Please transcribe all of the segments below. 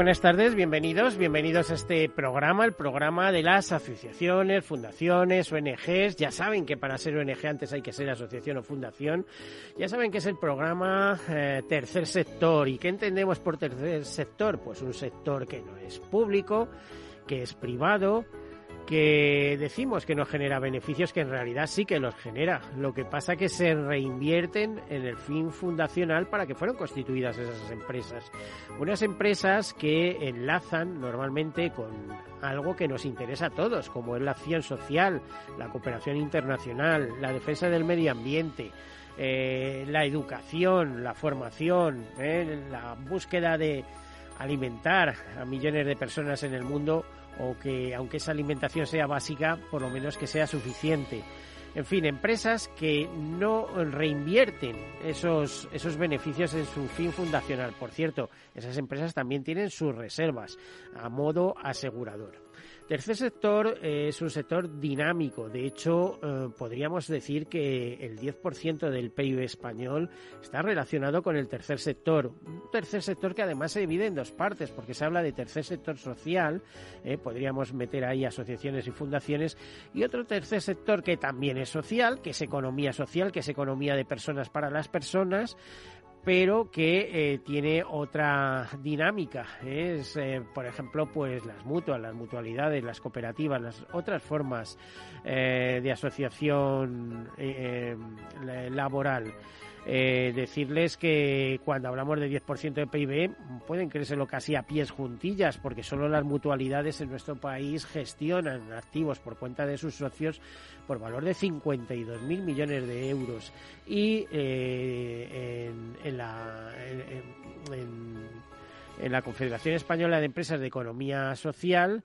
Buenas tardes, bienvenidos, bienvenidos a este programa, el programa de las asociaciones, fundaciones, ONGs. Ya saben que para ser ONG antes hay que ser asociación o fundación. Ya saben que es el programa eh, tercer sector. ¿Y qué entendemos por tercer sector? Pues un sector que no es público, que es privado, que decimos que no genera beneficios, que en realidad sí que los genera. Lo que pasa que se reinvierten en el fin fundacional para que fueran constituidas esas empresas. Unas empresas que enlazan normalmente con algo que nos interesa a todos, como es la acción social, la cooperación internacional, la defensa del medio ambiente. Eh, la educación, la formación, eh, la búsqueda de alimentar a millones de personas en el mundo o que aunque esa alimentación sea básica, por lo menos que sea suficiente. En fin, empresas que no reinvierten esos, esos beneficios en su fin fundacional. Por cierto, esas empresas también tienen sus reservas a modo asegurador. Tercer sector eh, es un sector dinámico. De hecho, eh, podríamos decir que el 10% del PIB español está relacionado con el tercer sector. Un tercer sector que además se divide en dos partes, porque se habla de tercer sector social, eh, podríamos meter ahí asociaciones y fundaciones, y otro tercer sector que también es social, que es economía social, que es economía de personas para las personas, pero que eh, tiene otra dinámica. Es, eh, por ejemplo, pues las mutuas, las mutualidades, las cooperativas, las otras formas eh, de asociación laboral. Decirles que cuando hablamos de 10% de PIB pueden creérselo casi a pies juntillas porque solo las mutualidades en nuestro país gestionan activos por cuenta de sus socios por valor de 52.000 millones de euros. Y eh, en, la, en, la Confederación Española de Empresas de Economía Social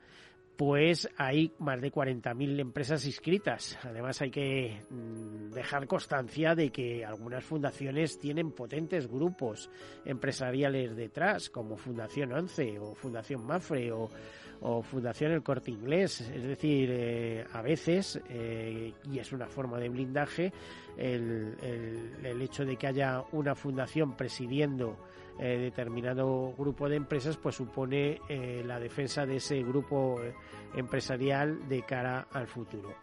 pues hay más de 40.000 empresas inscritas. Además hay que mm, dejar constancia de que algunas fundaciones tienen potentes grupos empresariales detrás, como Fundación 11 o Fundación Mafre o Fundación El Corte Inglés. Es decir, eh, a veces, eh, y es una forma de blindaje, el, el, hecho de que haya una fundación presidiendo eh, determinado grupo de empresas, pues supone la defensa de ese grupo empresarial de cara al futuro.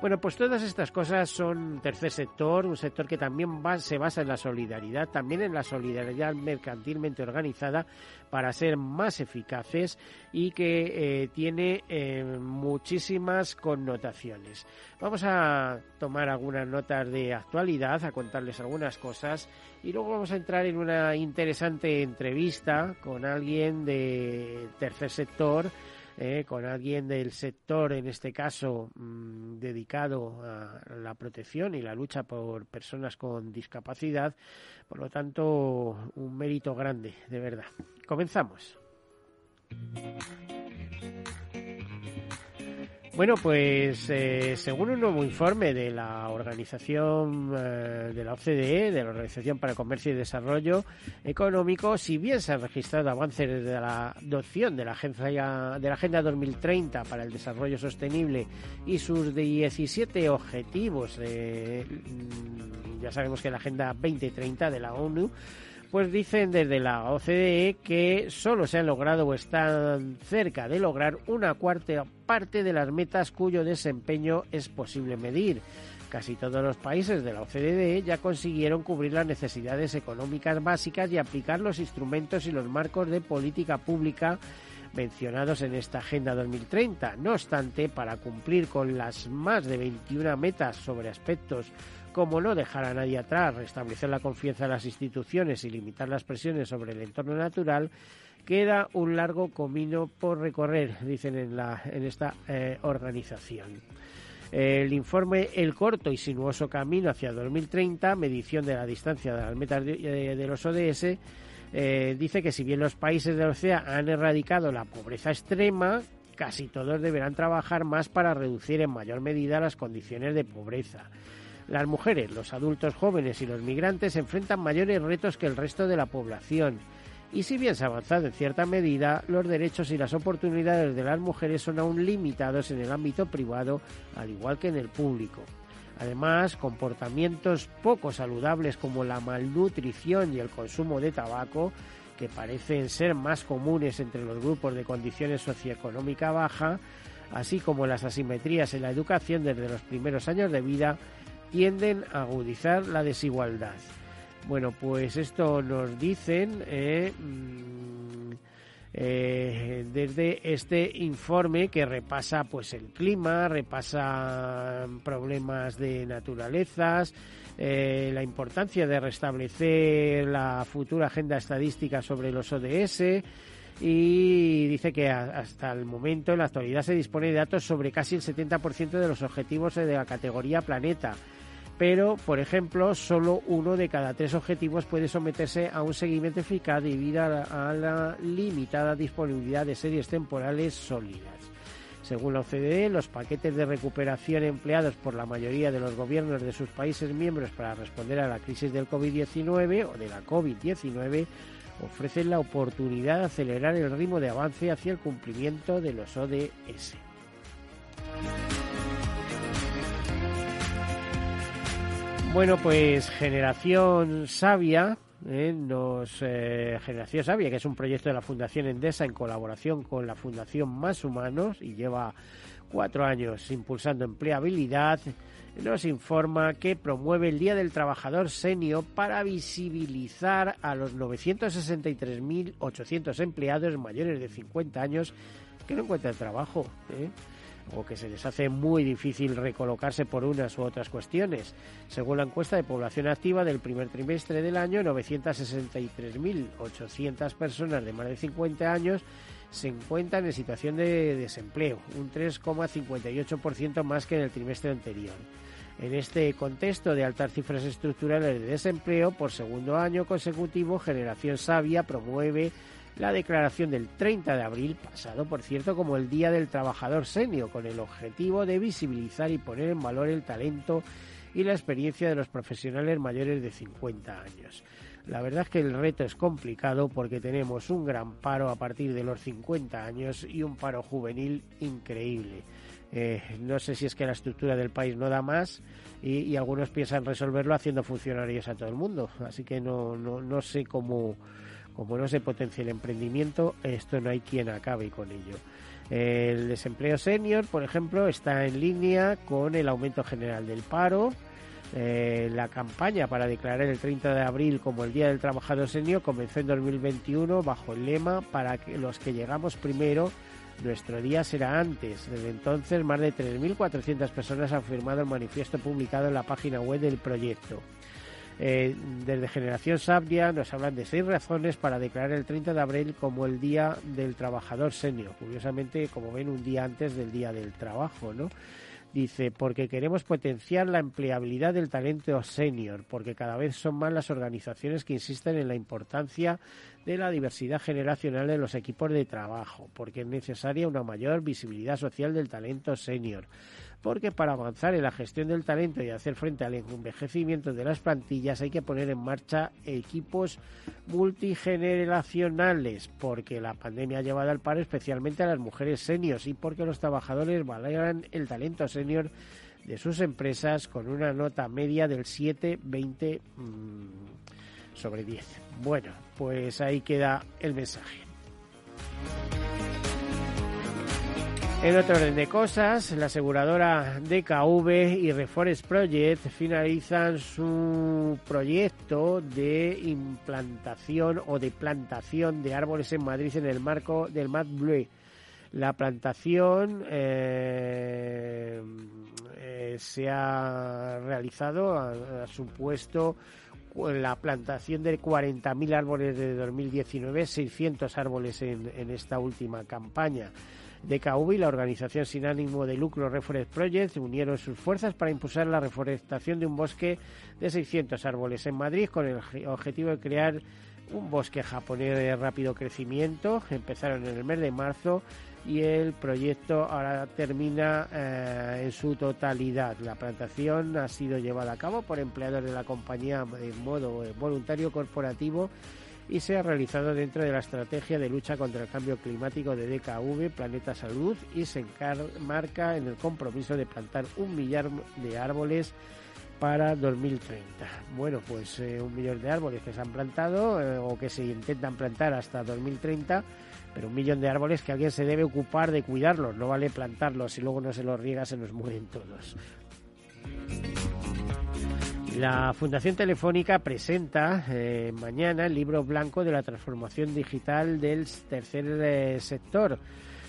Bueno, pues todas estas cosas son tercer sector, un sector que también se basa en la solidaridad, también en la solidaridad mercantilmente organizada para ser más eficaces y que eh, tiene eh, muchísimas connotaciones. Vamos a tomar algunas notas de actualidad, a contarles algunas cosas y luego vamos a entrar en una interesante entrevista con alguien de tercer sector eh, con alguien del sector, en este caso, mm, dedicado a la protección y la lucha por personas con discapacidad. Por lo tanto, un mérito grande, de verdad. Comenzamos. Bueno, pues eh, según un nuevo informe de la organización eh, de la OCDE, de la Organización para el Comercio y Desarrollo Económico, si bien se han registrado avances desde la adopción de la, agencia, de la Agenda 2030 para el Desarrollo Sostenible y sus 17 objetivos, mm, ya sabemos que la Agenda 2030 de la ONU, Pues dicen desde la OCDE que solo se han logrado o están cerca de lograr una cuarta parte de las metas cuyo desempeño es posible medir. Casi todos los países de la OCDE ya consiguieron cubrir las necesidades económicas básicas y aplicar los instrumentos y los marcos de política pública mencionados en esta Agenda 2030. No obstante, para cumplir con las más de 21 metas sobre aspectos como no dejar a nadie atrás, restablecer la confianza en las instituciones y limitar las presiones sobre el entorno natural, queda un largo camino por recorrer, dicen en, la, en esta eh, organización. El informe El corto y sinuoso camino hacia 2030, medición de la distancia de las metas de, de los ODS, eh, dice que si bien los países de la OCEA han erradicado la pobreza extrema, casi todos deberán trabajar más para reducir en mayor medida las condiciones de pobreza. Las mujeres, los adultos jóvenes y los migrantes enfrentan mayores retos que el resto de la población. Y si bien se ha avanzado en cierta medida, los derechos y las oportunidades de las mujeres son aún limitados en el ámbito privado, al igual que en el público. Además, comportamientos poco saludables como la malnutrición y el consumo de tabaco, que parecen ser más comunes entre los grupos de condiciones socioeconómica baja, así como las asimetrías en la educación desde los primeros años de vida, tienden a agudizar la desigualdad. Bueno, pues esto nos dicen eh, mm, eh, desde este informe que repasa pues el clima, repasa problemas de naturalezas, eh, la importancia de restablecer la futura agenda estadística sobre los ODS y dice que hasta el momento en la actualidad se dispone de datos sobre casi el 70% de los objetivos de la categoría planeta pero, por ejemplo, solo uno de cada tres objetivos puede someterse a un seguimiento eficaz debido a la, limitada disponibilidad de series temporales sólidas. Según la OCDE, los paquetes de recuperación empleados por la mayoría de los gobiernos de sus países miembros para responder a la crisis del COVID-19 o de la COVID-19 ofrecen la oportunidad de acelerar el ritmo de avance hacia el cumplimiento de los ODS. Bueno, pues Generación Sabia, eh, nos, eh, Generación Sabia, que es un proyecto de la Fundación Endesa en colaboración con la Fundación Más Humanos y lleva cuatro años impulsando empleabilidad, nos informa que promueve el Día del Trabajador Senior para visibilizar a los 963.800 empleados mayores de 50 años que no encuentran trabajo. ¿eh? O que se les hace muy difícil recolocarse por unas u otras cuestiones. Según la encuesta de población activa del primer trimestre del año, 963.800 personas de más de 50 años se encuentran en situación de desempleo, un 3,58% más que en el trimestre anterior. En este contexto de altas cifras estructurales de desempleo, por segundo año consecutivo, Generación Sabia promueve la declaración del 30 de abril pasado, por cierto, como el Día del Trabajador Senio, con el objetivo de visibilizar y poner en valor el talento y la experiencia de los profesionales mayores de 50 años. La verdad es que el reto es complicado porque tenemos un gran paro a partir de los 50 años y un paro juvenil increíble. Eh, no sé si es que la estructura del país no da más y, y, algunos piensan resolverlo haciendo funcionarios a todo el mundo. Así que no, no, no sé cómo, como no se potencia el emprendimiento, esto no hay quien acabe con ello. El desempleo senior, por ejemplo, está en línea con el aumento general del paro. Eh, la campaña para declarar el 30 de abril como el Día del Trabajador Senior comenzó en 2021 bajo el lema para que los que llegamos primero, nuestro día será antes. Desde entonces, más de 3.400 personas han firmado el manifiesto publicado en la página web del proyecto. Eh, desde Generación Sabia nos hablan de seis razones para declarar el 30 de abril como el Día del Trabajador Senior. Curiosamente, como ven, un día antes del Día del Trabajo, ¿no? Dice, porque queremos potenciar la empleabilidad del talento senior, porque cada vez son más las organizaciones que insisten en la importancia de la diversidad generacional de los equipos de trabajo, porque es necesaria una mayor visibilidad social del talento senior porque para avanzar en la gestión del talento y hacer frente al envejecimiento de las plantillas hay que poner en marcha equipos multigeneracionales, porque la pandemia ha llevado al paro especialmente a las mujeres seniors y porque los trabajadores valoran el talento senior de sus empresas con una nota media del 7-20 sobre 10. Bueno, pues ahí queda el mensaje. En otro orden de cosas, la aseguradora DKV y Reforest Project finalizan su proyecto de implantación o de plantación de árboles en Madrid en el marco del Mad Blue. La plantación eh, eh, se ha realizado, ha, supuesto la plantación de 40.000 árboles de 2019, 600 árboles en, en esta última campaña. DKV y la organización sin ánimo de lucro Reforest Project unieron sus fuerzas para impulsar la reforestación de un bosque de 600 árboles en Madrid con el objetivo de crear un bosque japonés de rápido crecimiento. Empezaron en el mes de marzo y el proyecto ahora termina eh, en su totalidad. La plantación ha sido llevada a cabo por empleados de la compañía en modo voluntario corporativo y se ha realizado dentro de la estrategia de lucha contra el cambio climático de DKV Planeta Salud y se enmarca en el compromiso de plantar un millar de árboles para 2030. Bueno, pues eh, un millón de árboles que se han plantado eh, o que se intentan plantar hasta 2030, pero un millón de árboles que alguien se debe ocupar de cuidarlos, no vale plantarlos y luego no se los riega, se nos mueren todos. La Fundación Telefónica presenta eh, mañana el libro blanco de la transformación digital del tercer eh, sector.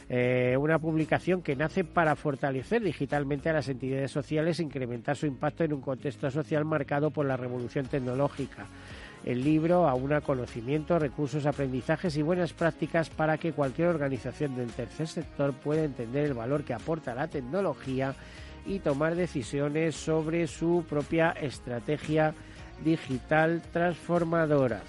Eh, una publicación que nace para fortalecer digitalmente a las entidades sociales e incrementar su impacto en un contexto social marcado por la revolución tecnológica. El libro aúna conocimiento, recursos, aprendizajes y buenas prácticas para que cualquier organización del tercer sector pueda entender el valor que aporta la tecnología y tomar decisiones sobre su propia estrategia digital transformadora.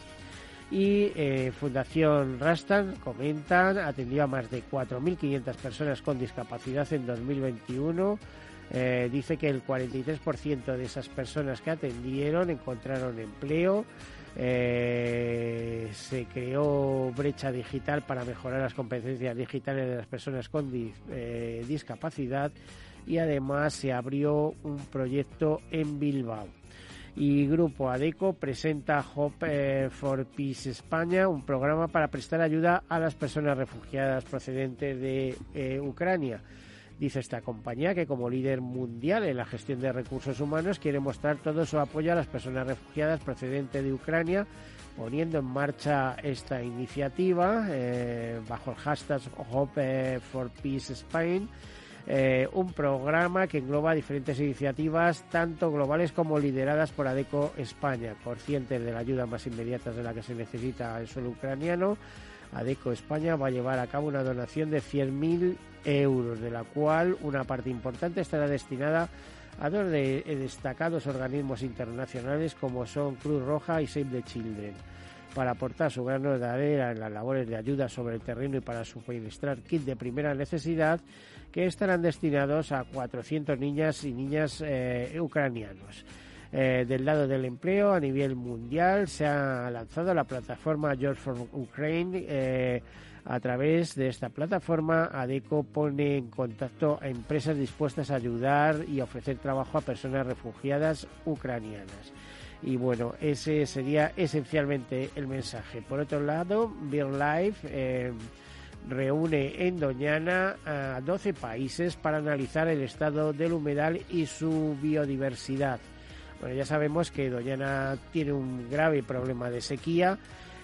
Y eh, Fundación Rastan comentan, atendió a más de 4.500 personas con discapacidad en 2021. Eh, dice que el 43% de esas personas que atendieron encontraron empleo. Eh, se creó brecha digital para mejorar las competencias digitales de las personas con discapacidad y además se abrió un proyecto en Bilbao. Y Grupo ADECO presenta Hope eh, for Peace España, un programa para prestar ayuda a las personas refugiadas procedentes de eh, Ucrania. Dice esta compañía que como líder mundial en la gestión de recursos humanos quiere mostrar todo su apoyo a las personas refugiadas procedentes de Ucrania, poniendo en marcha esta iniciativa eh, bajo el hashtag Hope for Peace Spain eh, un programa que engloba diferentes iniciativas, tanto globales como lideradas por ADECO España, conscientes de la ayuda más inmediata de la que se necesita el suelo ucraniano. ADECO España va a llevar a cabo una donación de 100.000 euros, de la cual una parte importante estará destinada a dos de destacados organismos internacionales como son Cruz Roja y Save the Children para aportar su grano de arena en las labores de ayuda sobre el terreno y para suministrar kit de primera necesidad que estarán destinados a 400 niñas y niñas eh, ucranianos. Eh, del lado del empleo a nivel mundial se ha lanzado la plataforma George for Ukraine. Eh, a través de esta plataforma, ADECO pone en contacto a empresas dispuestas a ayudar y ofrecer trabajo a personas refugiadas ucranianas. Y bueno, ese sería esencialmente el mensaje. Por otro lado, BirdLife reúne en Doñana a 12 países para analizar el estado del humedal y su biodiversidad. Bueno, ya sabemos que Doñana tiene un grave problema de sequía.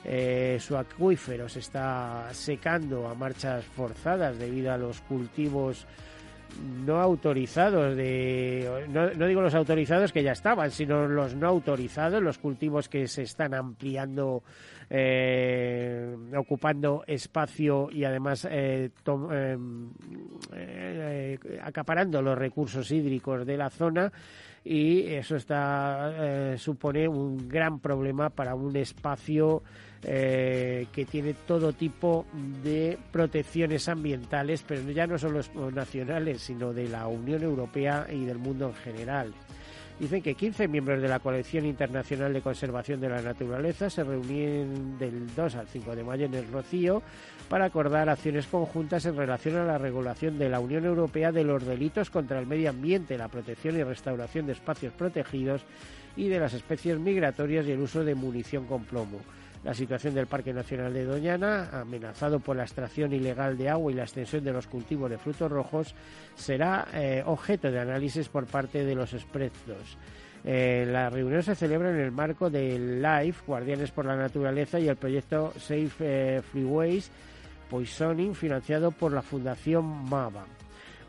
Eh, su acuífero se está secando a marchas forzadas debido a los cultivos no autorizados de no, no, digo los autorizados que ya estaban sino los no autorizados los cultivos que se están ampliando eh, ocupando espacio y además eh, eh, acaparando los recursos hídricos de la zona y eso está supone un gran problema para un espacio que tiene todo tipo de protecciones ambientales, pero ya no solo nacionales, sino de la Unión Europea y del mundo en general. Dicen que 15 miembros de la Colección Internacional de Conservación de la Naturaleza se reunieron del 2 al 5 de mayo en el Rocío para acordar acciones conjuntas en relación a la regulación de la Unión Europea de los delitos contra el medio ambiente, la protección y restauración de espacios protegidos y de las especies migratorias y el uso de munición con plomo. La situación del Parque Nacional de Doñana, amenazado por la extracción ilegal de agua y la extensión de los cultivos de frutos rojos, será eh, objeto de análisis por parte de los expertos. Eh, la reunión se celebra en el marco del LIFE, Guardianes por la Naturaleza, y el proyecto Safe eh, Freeways Poisoning, financiado por la Fundación MAVA.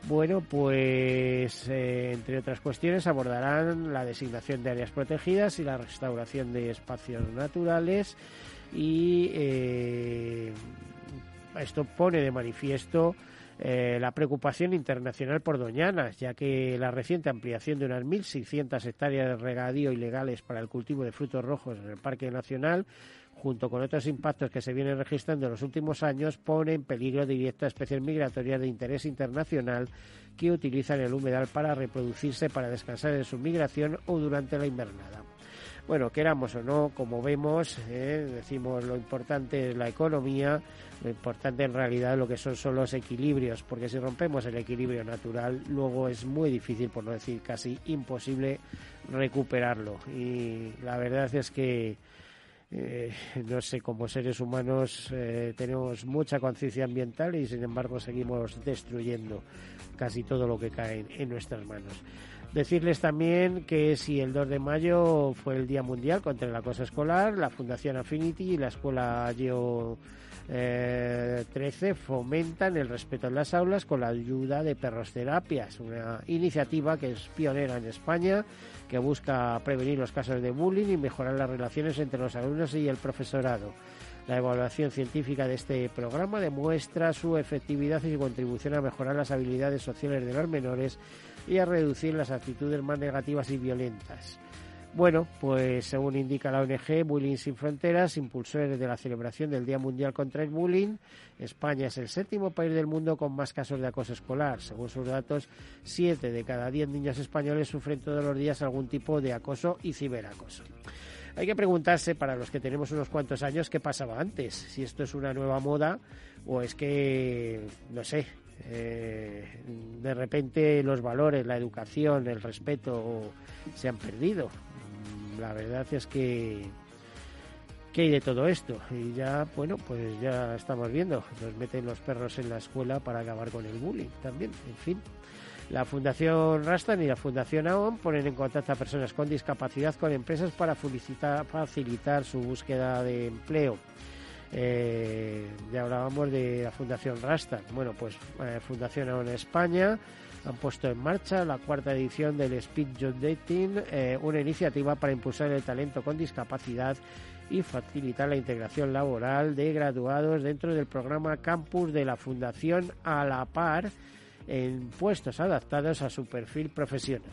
Bueno, pues entre otras cuestiones abordarán la designación de áreas protegidas y la restauración de espacios naturales y eh, esto pone de manifiesto eh, la preocupación internacional por Doñanas, ya que la reciente ampliación de unas 1.600 hectáreas de regadío ilegales para el cultivo de frutos rojos en el Parque Nacional, junto con otros impactos que se vienen registrando en los últimos años, pone en peligro directo a especies migratorias de interés internacional que utilizan el humedal para reproducirse, para descansar en su migración o durante la invernada. Bueno, queramos o no, como vemos, eh, decimos lo importante es la economía, lo importante en realidad lo que son son los equilibrios, porque si rompemos el equilibrio natural, luego es muy difícil, por no decir casi imposible, recuperarlo. Y la verdad es que eh, no sé, como seres humanos eh, tenemos mucha conciencia ambiental y sin embargo seguimos destruyendo casi todo lo que cae en nuestras manos. Decirles también que si el 2 de mayo fue el Día Mundial contra el Acoso Escolar, la Fundación Affinity y la Escuela Geo 13 eh, fomentan el respeto en las aulas con la ayuda de perros terapias, una iniciativa que es pionera en España, que busca prevenir los casos de bullying y mejorar las relaciones entre los alumnos y el profesorado. La evaluación científica de este programa demuestra su efectividad y su contribución a mejorar las habilidades sociales de los menores y a reducir las actitudes más negativas y violentas. Bueno, pues según indica la ONG Bullying Sin Fronteras, impulsores de la celebración del Día Mundial contra el Bullying, España es el séptimo país del mundo con más casos de acoso escolar. Según sus datos, siete de cada diez niños españoles sufren todos los días algún tipo de acoso y ciberacoso. Hay que preguntarse, para los que tenemos unos cuantos años, qué pasaba antes, si esto es una nueva moda o es que, no sé, eh, de repente los valores, la educación, el respeto se han perdido. La verdad es que ¿qué hay de todo esto? Y ya, bueno, pues ya estamos viendo, nos meten los perros en la escuela para acabar con el bullying también, en fin. La Fundación Rastan y la Fundación AON ponen en contacto a personas con discapacidad con empresas para facilitar su búsqueda de empleo. Eh, ya hablábamos de la Fundación Rasta. Bueno, pues eh, Fundación AON España han puesto en marcha la cuarta edición del Speed Job Dating, eh, una iniciativa para impulsar el talento con discapacidad y facilitar la integración laboral de graduados dentro del programa Campus de la Fundación a la par en puestos adaptados a su perfil profesional.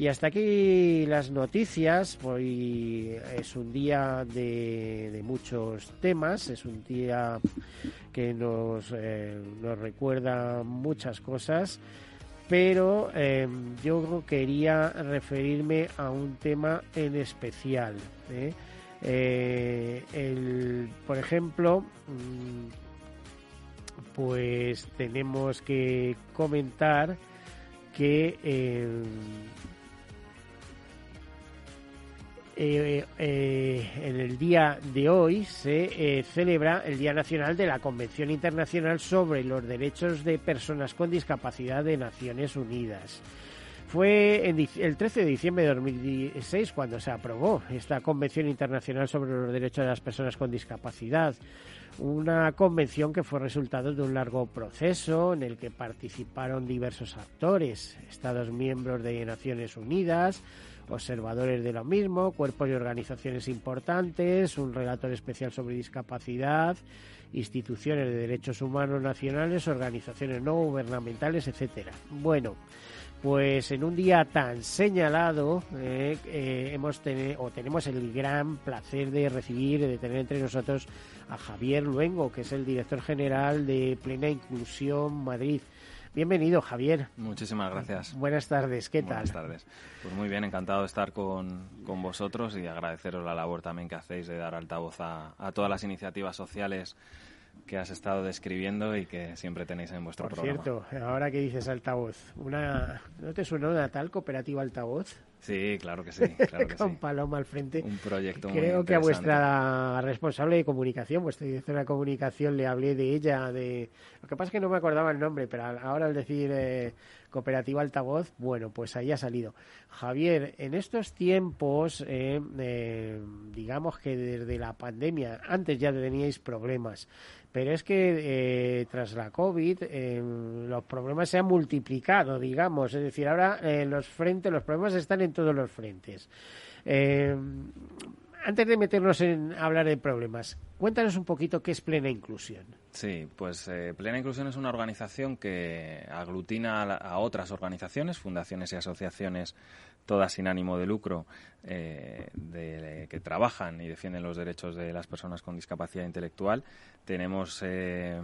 Y hasta aquí las noticias. Hoy es un día de, muchos temas, es un día que nos, eh, nos recuerda muchas cosas, pero em, yo quería referirme a un tema en especial. ¿eh? Eh, por ejemplo, mm, pues tenemos que comentar que em, Eh, eh, en el día de hoy se eh, celebra el Día Nacional de la Convención Internacional sobre los Derechos de Personas con Discapacidad de Naciones Unidas. Fue el 13 de diciembre de 2016 cuando se aprobó esta Convención Internacional sobre los Derechos de las Personas con Discapacidad. Una convención que fue resultado de un largo proceso en el que participaron diversos actores, Estados miembros de Naciones Unidas, observadores de lo mismo, cuerpos y organizaciones importantes, un relator especial sobre discapacidad, instituciones de derechos humanos nacionales, organizaciones no gubernamentales, etcétera. Bueno, pues en un día tan señalado eh, eh, hemos o tenemos el gran placer de recibir, de tener entre nosotros a Javier Luengo, que es el director general de Plena Inclusión Madrid. Bienvenido, Javier. Muchísimas gracias. Buenas tardes, ¿qué tal? Buenas tardes. Pues muy bien, encantado de estar con, vosotros y agradeceros la labor también que hacéis de dar altavoz a, todas las iniciativas sociales que has estado describiendo y que siempre tenéis en vuestro Por programa. cierto, ahora que dices altavoz, una, ¿no te suena una tal cooperativa altavoz? Sí, claro que sí. Claro que Con Paloma al frente. Un proyecto Creo que a vuestra responsable de comunicación, vuestra directora de comunicación, le hablé de ella. de Lo que pasa es que no me acordaba el nombre, pero ahora al decir eh, Cooperativa Altavoz, bueno, pues ahí ha salido. Javier, en estos tiempos, eh, eh, digamos que desde la pandemia, antes ya teníais problemas, pero es que eh, tras la COVID los problemas se han multiplicado, digamos, es decir, ahora los frentes, los problemas están en todos los frentes. Antes de meternos en hablar de problemas, cuéntanos un poquito qué es Plena Inclusión. Sí, pues eh, Plena Inclusión es una organización que aglutina a, otras organizaciones, fundaciones y asociaciones, todas sin ánimo de lucro, eh, que trabajan y defienden los derechos de las personas con discapacidad intelectual. Tenemos eh,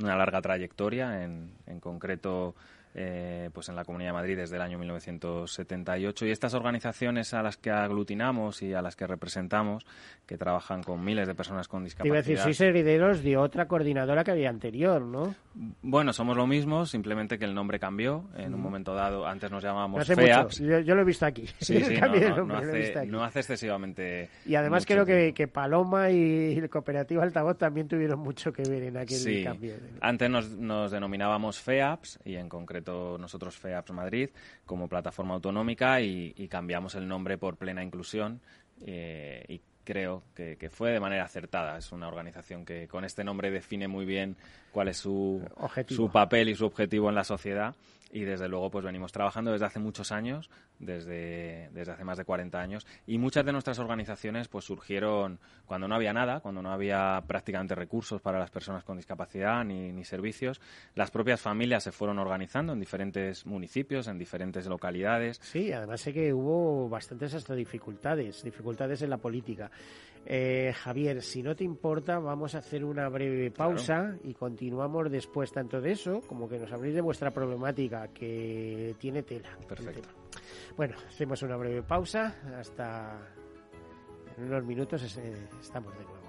una larga trayectoria, en, en concreto eh, pues en la Comunidad de Madrid desde el año 1978 y estas organizaciones a las que aglutinamos y a las que representamos, que trabajan con miles de personas con discapacidad. Iba a decir, sois herederos de otra coordinadora que había anterior, ¿no? Bueno, somos lo mismo, simplemente que el nombre cambió en un momento dado. Antes nos llamábamos FEAPS. Yo, lo he visto aquí. Sí, sí, no, hace, excesivamente. Y además creo que, que, Paloma y el Cooperativo Altavoz también tuvieron mucho que ver en aquel sí. cambio. Antes nos, nos denominábamos FEAPS y en concreto nosotros FEAPS Madrid como plataforma autonómica y, cambiamos el nombre por Plena Inclusión eh, y creo que, fue de manera acertada. Es una organización que con este nombre define muy bien cuál es su, su papel y su objetivo en la sociedad y desde luego pues venimos trabajando desde hace muchos años, desde, desde hace más de 40 años y muchas de nuestras organizaciones pues surgieron cuando no había nada, cuando no había prácticamente recursos para las personas con discapacidad ni, ni servicios. Las propias familias se fueron organizando en diferentes municipios, en diferentes localidades. Sí, además sé que hubo bastantes hasta dificultades, dificultades en la política. Eh, Javier, si no te importa, vamos a hacer una breve pausa y continuamos después tanto de eso como que nos habléis de vuestra problemática que tiene tela. Perfecto. Bueno, hacemos una breve pausa. Hasta en unos minutos estamos de nuevo.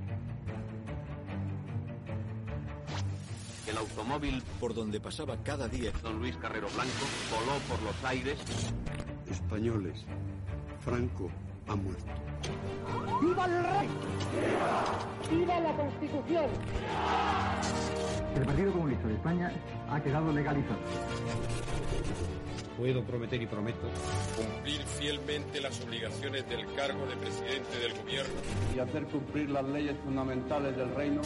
El automóvil por donde pasaba cada día don Luis Carrero Blanco voló por los aires. Españoles, Franco ha muerto. ¡Viva el rey! ¡Viva la Constitución! El Partido Comunista de España ha quedado legalizado. Puedo prometer y prometo cumplir fielmente las obligaciones del cargo de presidente del gobierno y hacer cumplir las leyes fundamentales del reino.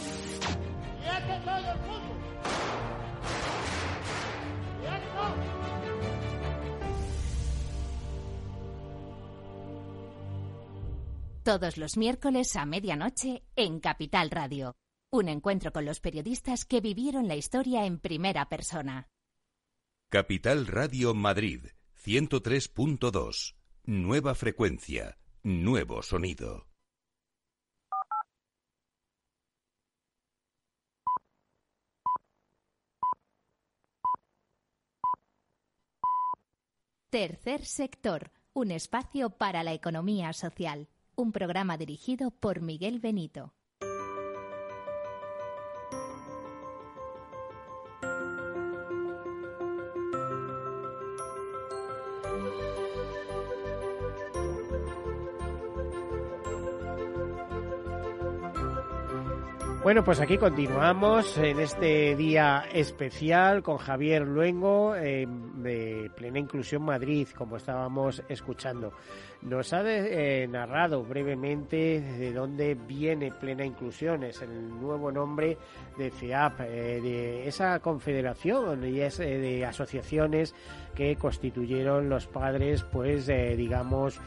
Todos los miércoles a medianoche en Capital Radio. Un encuentro con los periodistas que vivieron la historia en primera persona. Capital Radio Madrid, 103.2. Nueva frecuencia, nuevo sonido. Tercer sector, un espacio para la economía social. Un programa dirigido por Miguel Benito. Bueno, pues aquí continuamos en este día especial con Javier Luengo eh, de Plena Inclusión Madrid, como estábamos escuchando. Nos ha eh, narrado brevemente de dónde viene Plena Inclusión, es el nuevo nombre de CEAP, eh, de esa confederación y es de asociaciones que constituyeron los padres, pues digamos,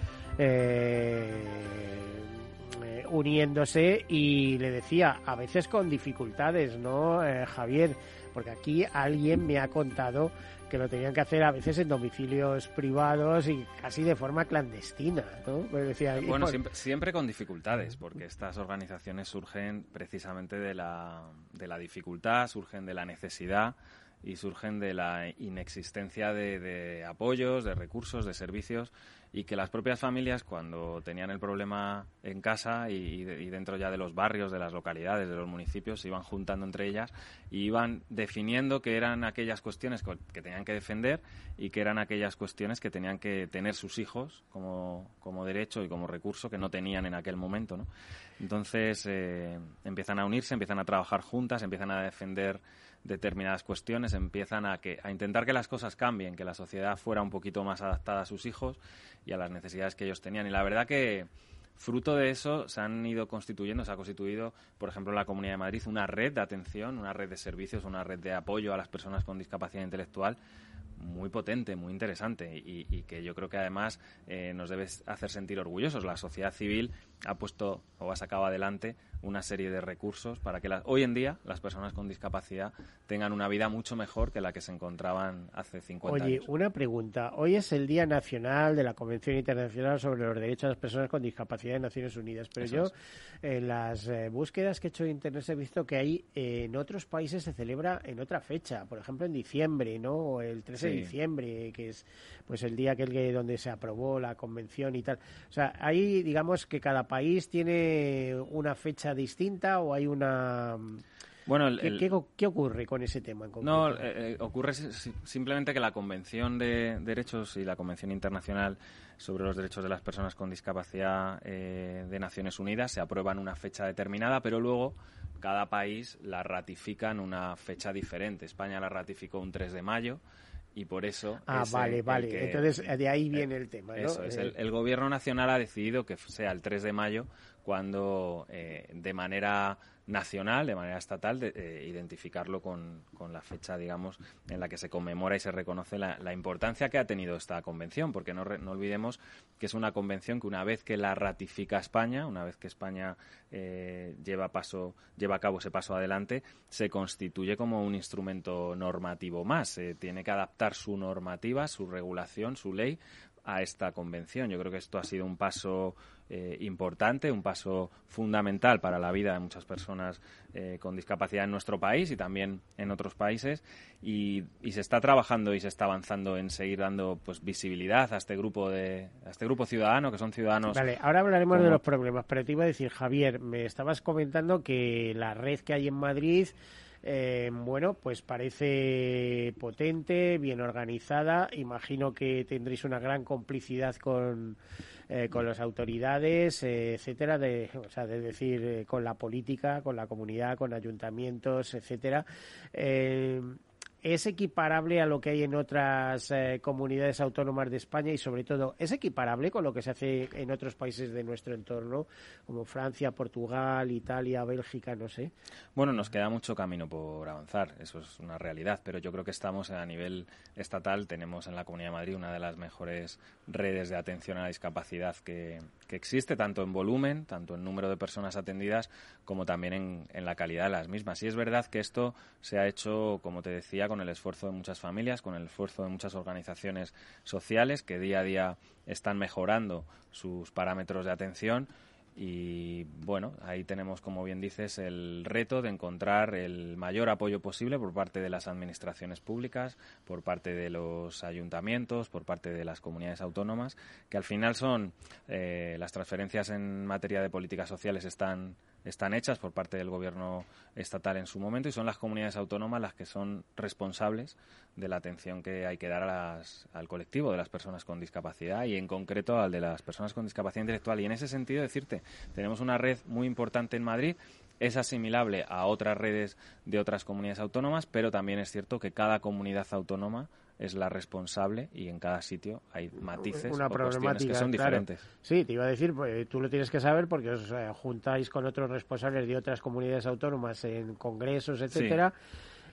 uniéndose y le decía, a veces con dificultades, ¿no, eh, Javier? Porque aquí alguien me ha contado que lo tenían que hacer a veces en domicilios privados y casi de forma clandestina, ¿no? Pues decía, bueno, siempre, siempre, con dificultades, porque estas organizaciones surgen precisamente de la, de la dificultad, surgen de la necesidad y surgen de la inexistencia de, de apoyos, de recursos, de servicios y que las propias familias cuando tenían el problema en casa y, dentro ya de los barrios, de las localidades, de los municipios, se iban juntando entre ellas y iban definiendo que eran aquellas cuestiones que tenían que defender y que eran aquellas cuestiones que tenían que tener sus hijos como, como derecho y como recurso que no tenían en aquel momento. ¿no? Entonces eh, empiezan a unirse, empiezan a trabajar juntas, empiezan a defender determinadas cuestiones, empiezan a, que, a intentar que las cosas cambien, que la sociedad fuera un poquito más adaptada a sus hijos y a las necesidades que ellos tenían. Y la verdad que fruto de eso se han ido constituyendo, se ha constituido, por ejemplo, en la Comunidad de Madrid una red de atención, una red de servicios, una red de apoyo a las personas con discapacidad intelectual muy potente, muy interesante y, que yo creo que además eh, nos debe hacer sentir orgullosos. La sociedad civil ha puesto o ha sacado adelante una serie de recursos para que hoy en día las personas con discapacidad tengan una vida mucho mejor que la que se encontraban hace 50 años. Oye, una pregunta. Hoy es el Día Nacional de la Convención Internacional sobre los Derechos de las Personas con Discapacidad de Naciones Unidas, pero yo en las eh, búsquedas que he hecho en Internet he visto que hay eh, en otros países se celebra en otra fecha, por ejemplo en diciembre, ¿no? O el 13 de diciembre, que es pues el día aquel que, donde se aprobó la convención y tal. O sea, ahí digamos que cada país tiene una fecha distinta o hay una... Bueno, ¿Qué, ocurre con ese tema en concreto? No, eh, eh, ocurre simplemente que la Convención de Derechos y la Convención Internacional sobre los Derechos de las Personas con Discapacidad eh, de Naciones Unidas se aprueban una fecha determinada, pero luego cada país la ratifica en una fecha diferente. España la ratificó un 3 de mayo, y por eso. Ah, vale, vale. Entonces de ahí viene el tema. ¿no? Eso es. El, el, gobierno nacional ha decidido que sea el 3 de mayo cuando eh, de manera nacional, de manera estatal, eh, identificarlo con, la fecha, digamos, en la que se conmemora y se reconoce la, importancia que ha tenido esta convención, porque no, no, olvidemos que es una convención que una vez que la ratifica España, una vez que España eh, lleva a cabo ese paso adelante, se constituye como un instrumento normativo más. tiene que adaptar su normativa, su regulación, su ley a esta convención. Yo creo que esto ha sido un paso eh, importante, un paso fundamental para la vida de muchas personas eh, con discapacidad en nuestro país y también en otros países. Y, se está trabajando y se está avanzando en seguir dando pues visibilidad a este grupo de a este grupo ciudadano que son ciudadanos. Vale, ahora hablaremos de los problemas, pero te iba a decir, Javier, me estabas comentando que la red que hay en Madrid eh, bueno, pues parece potente, bien organizada. Imagino que tendréis una gran complicidad con, eh, con las autoridades, eh, etcétera, de, o sea, de decir, con la política, con la comunidad, con ayuntamientos, etcétera. ¿Es equiparable a lo que hay en otras eh, comunidades autónomas de España y, sobre todo, es equiparable con lo que se hace en otros países de nuestro entorno, como Francia, Portugal, Italia, Bélgica, no sé? Bueno, nos queda mucho camino por avanzar, eso es una realidad, pero yo creo que estamos a nivel estatal, tenemos en la Comunidad de Madrid una de las mejores redes de atención a la discapacidad que, que existe, tanto en volumen, tanto en número de personas atendidas, como también en, en la calidad de las mismas. Y es verdad que esto se ha hecho, como te decía, con el esfuerzo de muchas familias, con el esfuerzo de muchas organizaciones sociales que día a día están mejorando sus parámetros de atención. Y bueno, ahí tenemos, como bien dices, el reto de encontrar el mayor apoyo posible por parte de las administraciones públicas, por parte de los ayuntamientos, por parte de las comunidades autónomas, que al final son eh, las transferencias en materia de políticas sociales están están hechas por parte del gobierno estatal en su momento y son las comunidades autónomas las que son responsables de la atención que hay que dar al colectivo de las personas con discapacidad y en concreto al de las personas con discapacidad intelectual. Y en ese sentido decirte, tenemos una red muy importante en Madrid es asimilable a otras redes de otras comunidades autónomas, pero también es cierto que cada comunidad autónoma es la responsable y en cada sitio hay matices una o que son diferentes. Sí, te iba a decir, pues, tú lo tienes que saber porque os eh, juntáis con otros responsables de otras comunidades autónomas en congresos, etcétera.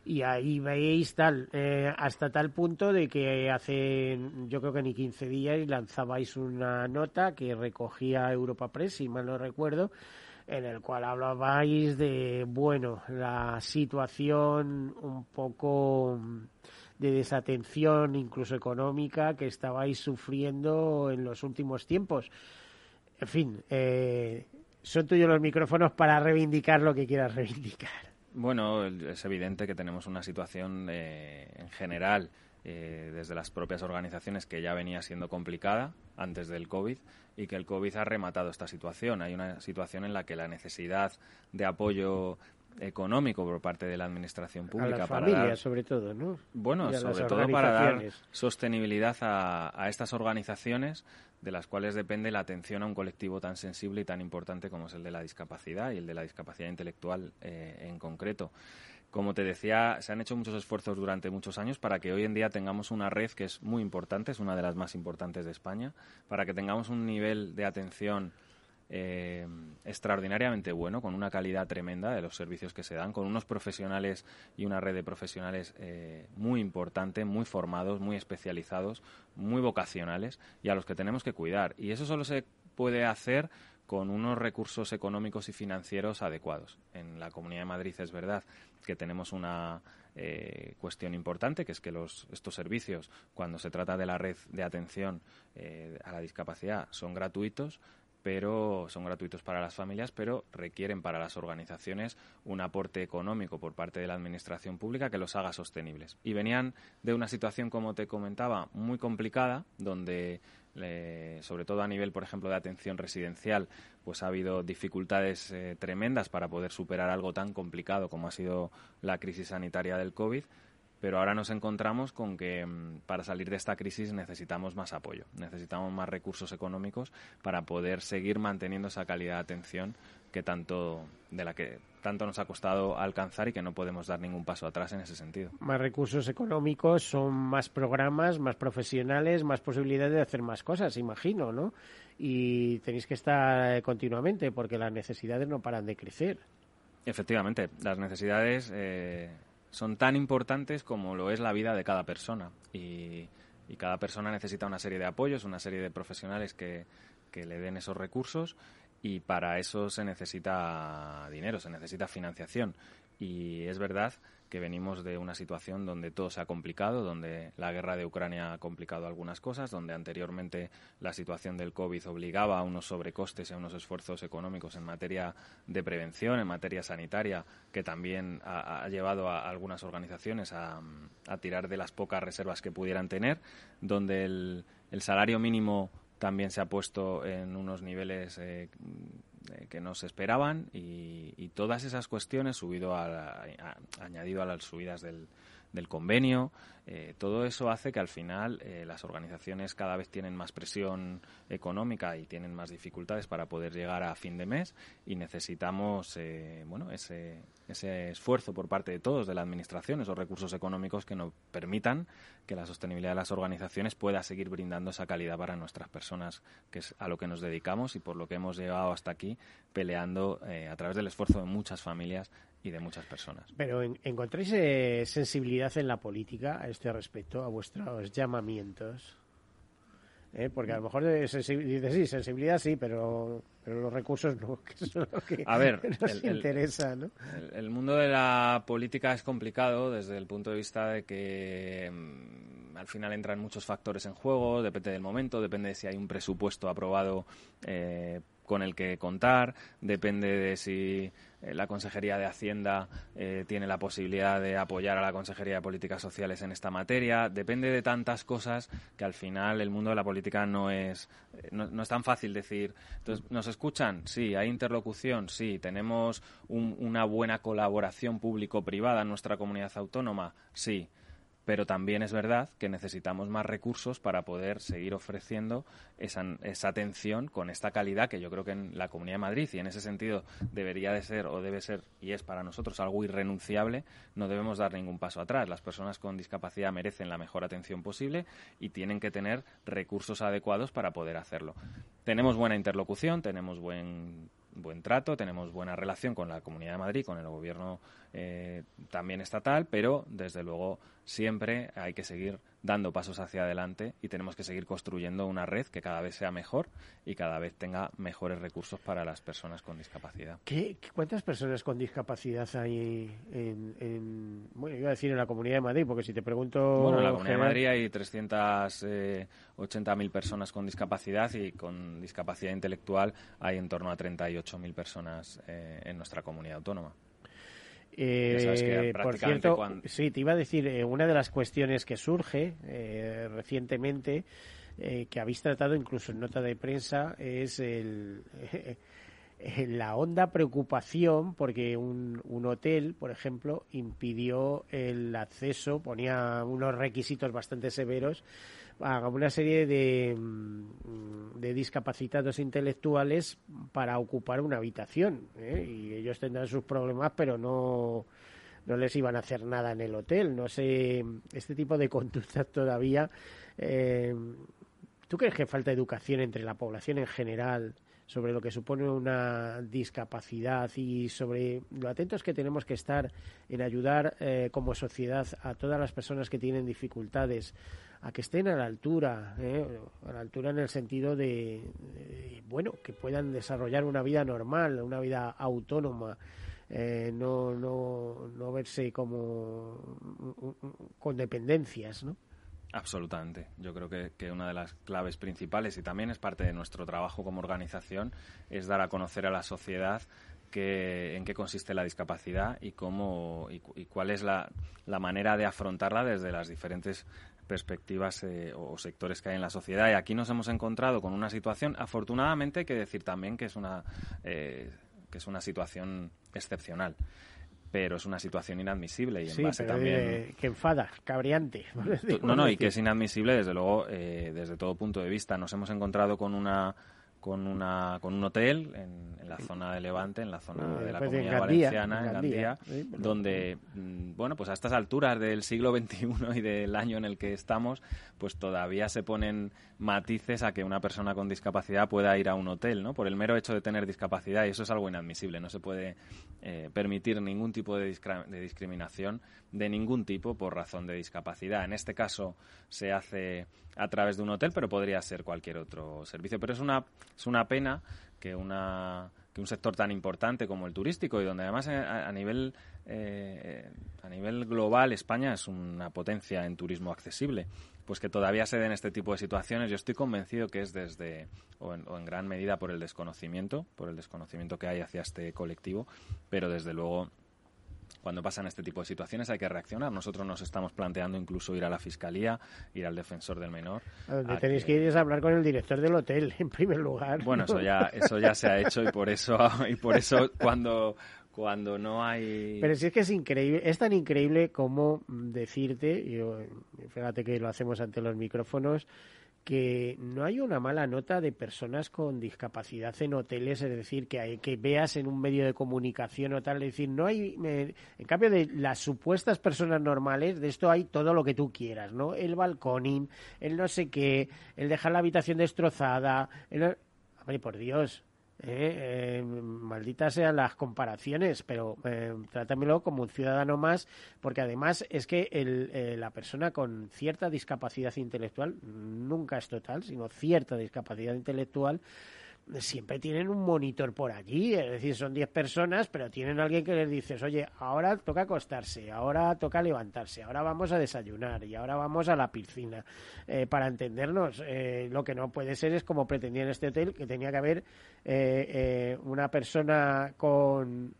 Y ahí veis tal, eh, hasta tal punto de que hace, yo creo que ni 15 días lanzabais una nota que recogía Europa Press, si mal no recuerdo, en el cual hablabais de, bueno, la situación un poco de desatención, incluso económica, que estabais sufriendo en los últimos tiempos. En fin, eh, son tuyos los micrófonos para reivindicar lo que quieras reivindicar. Bueno, es evidente que tenemos una situación eh, en general eh, desde las propias organizaciones que ya venía siendo complicada antes del COVID y que el COVID ha rematado esta situación. Hay una situación en la que la necesidad de apoyo económico por parte de la administración pública. A para dar, sobre todo, ¿no? Bueno, sobre todo para dar sostenibilidad a, a, estas organizaciones de las cuales depende la atención a un colectivo tan sensible y tan importante como es el de la discapacidad y el de la discapacidad intelectual eh, en concreto. Como te decía, se han hecho muchos esfuerzos durante muchos años para que hoy en día tengamos una red que es muy importante, es una de las más importantes de España, para que tengamos un nivel de atención eh, extraordinariamente bueno, con una calidad tremenda de los servicios que se dan, con unos profesionales y una red de profesionales eh, muy importante, muy formados, muy especializados, muy vocacionales y a los que tenemos que cuidar. Y eso solo se puede hacer con unos recursos económicos y financieros adecuados. En la Comunidad de Madrid es verdad que tenemos una eh, cuestión importante, que es que los, estos servicios, cuando se trata de la red de atención a la discapacidad, son gratuitos, pero son gratuitos para las familias, pero requieren para las organizaciones un aporte económico por parte de la administración pública que los haga sostenibles. Y venían de una situación, como te comentaba, muy complicada, donde sobre todo a nivel, por ejemplo, de atención residencial, pues ha habido dificultades eh, tremendas para poder superar algo tan complicado como ha sido la crisis sanitaria del COVID pero ahora nos encontramos con que mm, para salir de esta crisis necesitamos más apoyo, necesitamos más recursos económicos para poder seguir manteniendo esa calidad de atención que tanto de la que tanto nos ha costado alcanzar y que no podemos dar ningún paso atrás en ese sentido. Más recursos económicos son más programas, más profesionales, más posibilidades de hacer más cosas, imagino, ¿no? Y tenéis que estar continuamente porque las necesidades no paran de crecer. Efectivamente, las necesidades eh, son tan importantes como lo es la vida de cada persona. Y, cada persona necesita una serie de apoyos, una serie de profesionales que, le den esos recursos y para eso se necesita dinero, se necesita financiación. Y es verdad que venimos de una situación donde todo se ha complicado, donde la guerra de Ucrania ha complicado algunas cosas, donde anteriormente la situación del COVID obligaba a unos sobrecostes y a unos esfuerzos económicos en materia de prevención, en materia sanitaria, que también ha, llevado a algunas organizaciones a, tirar de las pocas reservas que pudieran tener, donde el, salario mínimo también se ha puesto en unos niveles eh, eh, que no se esperaban y, todas esas cuestiones, subido a, añadido a las subidas del, del convenio, eh, todo eso hace que al final eh, las organizaciones cada vez tienen más presión económica y tienen más dificultades para poder llegar a fin de mes y necesitamos eh, bueno ese, ese esfuerzo por parte de todos, de la administración, esos recursos económicos que nos permitan que la sostenibilidad de las organizaciones pueda seguir brindando esa calidad para nuestras personas, que es a lo que nos dedicamos y por lo que hemos llegado hasta aquí peleando a través del esfuerzo de muchas familias y de muchas personas. Pero ¿encontráis sensibilidad en la política este respecto, a vuestros llamamientos? ¿Eh? Porque a lo mejor dices, sí, sensibilidad sí, pero, pero los recursos no, que es lo que a ver, nos interesa. ¿no? El, mundo de la política es complicado desde el punto de vista de que mm, al final entran muchos factores en juego, depende del momento, depende de si hay un presupuesto aprobado eh, con el que contar, depende de si eh, la Consejería de Hacienda eh, tiene la posibilidad de apoyar a la Consejería de Políticas Sociales en esta materia. Depende de tantas cosas que al final el mundo de la política no es, eh, no, es tan fácil decir. Entonces, ¿nos escuchan? Sí. ¿Hay interlocución? Sí. ¿Tenemos una buena colaboración público-privada en nuestra comunidad autónoma? Sí pero también es verdad que necesitamos más recursos para poder seguir ofreciendo esa, esa, atención con esta calidad que yo creo que en la Comunidad de Madrid y en ese sentido debería de ser o debe ser y es para nosotros algo irrenunciable, no debemos dar ningún paso atrás. Las personas con discapacidad merecen la mejor atención posible y tienen que tener recursos adecuados para poder hacerlo. Tenemos buena interlocución, tenemos buen buen trato, tenemos buena relación con la Comunidad de Madrid, con el gobierno eh, también estatal, pero desde luego siempre hay que seguir dando pasos hacia adelante y tenemos que seguir construyendo una red que cada vez sea mejor y cada vez tenga mejores recursos para las personas con discapacidad. ¿Qué, cuántas personas con discapacidad hay en, bueno, iba a decir en la Comunidad de Madrid? Porque si te pregunto... Bueno, en la Comunidad de Madrid hay 380.000 personas con discapacidad y con discapacidad intelectual hay en torno a 38.000 personas eh, en nuestra comunidad autónoma. Eh, por cierto, sí, te iba a decir, eh, una de las cuestiones que surge eh, recientemente, que habéis tratado incluso en nota de prensa, es el, la honda preocupación porque un, un hotel, por ejemplo, impidió el acceso, ponía unos requisitos bastante severos a una serie de, mm, de discapacitados intelectuales para ocupar una habitación. ¿eh? Y ellos tendrán sus problemas, pero no, no les iban a hacer nada en el hotel. No sé, este tipo de conductas todavía. Eh, ¿Tú crees que falta educación entre la población en general sobre lo que supone una discapacidad y sobre lo atentos que tenemos que estar en ayudar eh, como sociedad a todas las personas que tienen dificultades a que estén a la altura, ¿eh? a la altura en el sentido de, bueno, que puedan desarrollar una vida normal, una vida autónoma, eh, no, no, no verse como con dependencias, ¿no? Absolutamente. Yo creo que, que, una de las claves principales y también es parte de nuestro trabajo como organización es dar a conocer a la sociedad en qué consiste la discapacidad y cómo y, cuál es la, la, manera de afrontarla desde las diferentes perspectivas eh, o sectores que hay en la sociedad. Y aquí nos hemos encontrado con una situación, afortunadamente hay que decir también que es una, eh, que es una situación excepcional pero es una situación inadmisible y en base también que enfada, cabreante. No, no, y que es inadmisible desde luego eh, desde todo punto de vista. Nos hemos encontrado con una con, una, con un hotel en, la zona de Levante, en la zona de la comunidad valenciana, en Gandía, donde, mm, bueno, pues a estas alturas del siglo XXI y del año en el que estamos, pues todavía se ponen matices a que una persona con discapacidad pueda ir a un hotel, ¿no? Por el mero hecho de tener discapacidad, y eso es algo inadmisible. No se puede eh, permitir ningún tipo de, de discriminación de ningún tipo por razón de discapacidad. En este caso se hace a través de un hotel, pero podría ser cualquier otro servicio. Pero es una, es una pena que una que un sector tan importante como el turístico y donde además eh, a, nivel eh, a nivel global España es una potencia en turismo accesible pues que todavía se den este tipo de situaciones yo estoy convencido que es desde o en, o en gran medida por el desconocimiento por el desconocimiento que hay hacia este colectivo pero desde luego cuando pasan este tipo de situaciones hay que reaccionar. Nosotros nos estamos planteando incluso ir a la fiscalía, ir al defensor del menor. Donde tenéis que... ir es hablar con el director del hotel, en primer lugar. Bueno, eso ya, eso ya se ha hecho y por eso, y por eso cuando cuando no hay... Pero si es que es increíble, es tan increíble como decirte, yo, fíjate que lo hacemos ante los micrófonos, que no hay una mala nota de personas con discapacidad en hoteles, es decir, que hay, que veas en un medio de comunicación o tal, es decir, no hay, en cambio de las supuestas personas normales, de esto hay todo lo que tú quieras, ¿no? El balconing, el no sé qué, el dejar la habitación destrozada, el... Hombre, por Dios, eh, eh, malditas sean las comparaciones, pero eh, trátamelo como un ciudadano más, porque además es que el, eh, la persona con cierta discapacidad intelectual, nunca es total, sino cierta discapacidad intelectual, siempre tienen un monitor por allí, es decir, son 10 personas, pero tienen alguien que les dices, oye, ahora toca acostarse, ahora toca levantarse, ahora vamos a desayunar y ahora vamos a la piscina. Eh, para entendernos, eh, lo que no puede ser es como pretendía en este hotel, que tenía que haber eh, una persona con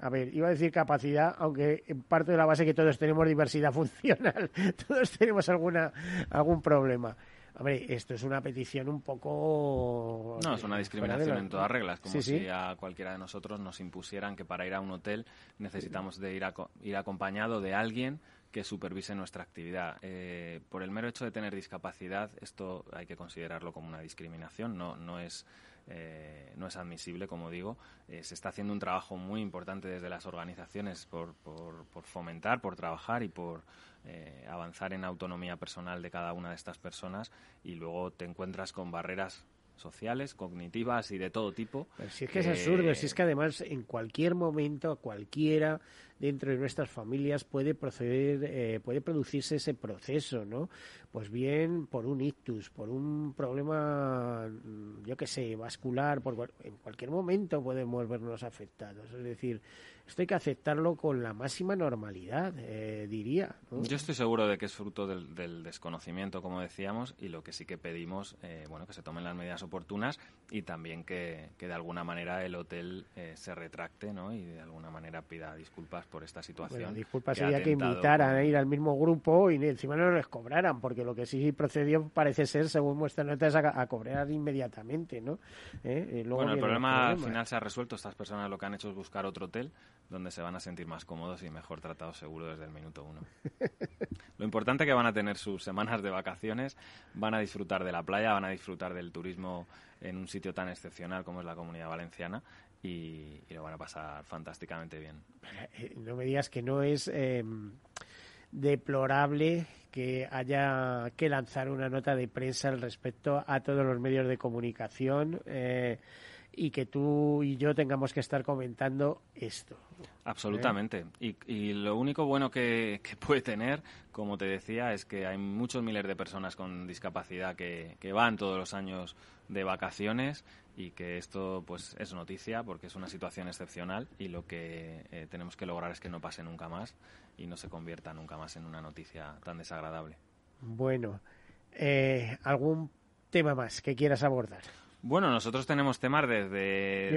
a ver, iba a decir capacidad, aunque en parte de la base que todos tenemos diversidad funcional, todos tenemos alguna algún problema. Hombre, esto es una petición un poco... No, es una discriminación en todas reglas, como si a cualquiera de nosotros nos impusieran que para ir a un hotel necesitamos de ir, ir acompañado de alguien que supervise nuestra actividad. Eh, por el mero hecho de tener discapacidad, esto hay que considerarlo como una discriminación, no, no es eh, no es admisible, como digo. Eh, se está haciendo un trabajo muy importante desde las organizaciones por, por, fomentar, por trabajar y por eh, avanzar en autonomía personal de cada una de estas personas y luego te encuentras con barreras sociales, cognitivas y de todo tipo. si es que es absurdo, si es que además en cualquier momento cualquiera dentro de nuestras familias puede proceder, eh, puede producirse ese proceso, ¿no? Pues bien por un ictus, por un problema, yo qué sé, vascular, por, en cualquier momento podemos vernos afectados. Es decir, esto hay que aceptarlo con la máxima normalidad, eh, diría. Yo estoy seguro de que es fruto del, desconocimiento, como decíamos, y lo que sí que pedimos, eh, bueno, que se tomen las medidas oportunas y también que, de alguna manera el hotel eh, se retracte, ¿no? Y de alguna manera pida disculpas por esta situación. Bueno, disculpas sería que invitaran a ir al mismo grupo y encima no les cobraran, porque lo que sí procedió parece ser, según muestran notas, a, a cobrar inmediatamente, ¿no? bueno, el problema, al final se ha resuelto. Estas personas lo que han hecho es buscar otro hotel donde se van a sentir más cómodos y mejor tratados seguro desde el minuto uno. Lo importante que van a tener sus semanas de vacaciones, van a disfrutar de la playa, van a disfrutar del turismo en un sitio tan excepcional como es la Comunidad Valenciana y, lo van a pasar fantásticamente bien. Eh, no me digas que no es em, deplorable que haya que lanzar una nota de prensa al respecto a todos los medios de comunicación. Eh, y que tú y yo tengamos que estar comentando esto. Absolutamente. Y, lo único bueno que, puede tener, como te decía, es que hay muchos miles de personas con discapacidad que, van todos los años de vacaciones y que esto pues es noticia porque es una situación excepcional y lo que eh, tenemos que lograr es que no pase nunca más y no se convierta nunca más en una noticia tan desagradable. Bueno, eh, ¿algún tema más que quieras abordar? Bueno, nosotros tenemos temas de,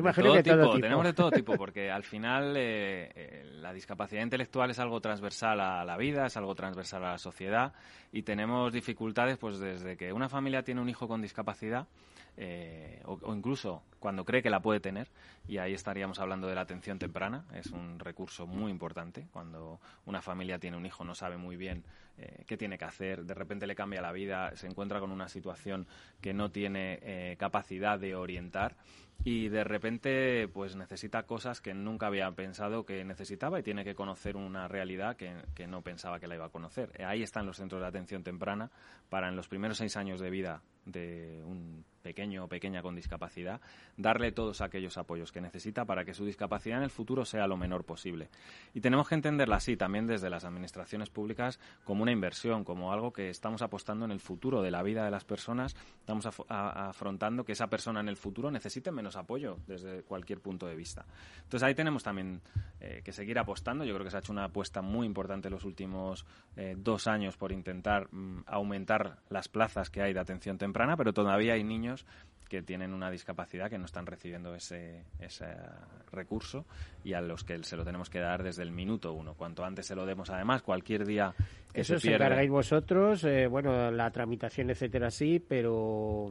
todo, tipo. tenemos de todo tipo, porque al final eh, eh, la discapacidad intelectual es algo transversal a la vida, es algo transversal a la sociedad y tenemos dificultades pues desde que una familia tiene un hijo con discapacidad eh, o, incluso cuando cree que la puede tener, y ahí estaríamos hablando de la atención temprana, es un recurso muy importante. Cuando una familia tiene un hijo, no sabe muy bien eh, qué tiene que hacer, de repente le cambia la vida, se encuentra con una situación que no tiene eh, capacidad de orientar y de repente pues necesita cosas que nunca había pensado que necesitaba y tiene que conocer una realidad que, que no pensaba que la iba a conocer. Ahí están los centros de atención temprana para en los primeros seis años de vida de un pequeño o pequeña con discapacidad, darle todos aquellos apoyos que necesita para que su discapacidad en el futuro sea lo menor posible. Y tenemos que entenderla así también desde las administraciones públicas como una inversión, como algo que estamos apostando en el futuro de la vida de las personas, estamos afrontando que esa persona en el futuro necesite menos apoyo desde cualquier punto de vista. Entonces ahí tenemos también eh, que seguir apostando. Yo creo que se ha hecho una apuesta muy importante en los últimos eh, dos años por intentar mm, aumentar las plazas que hay de atención temprana, pero todavía hay niños que tienen una discapacidad que no están recibiendo ese, ese recurso y a los que se lo tenemos que dar desde el minuto uno. Cuanto antes se lo demos, además, cualquier día que Eso se, encargáis vosotros, eh, bueno, la tramitación, etcétera, sí, pero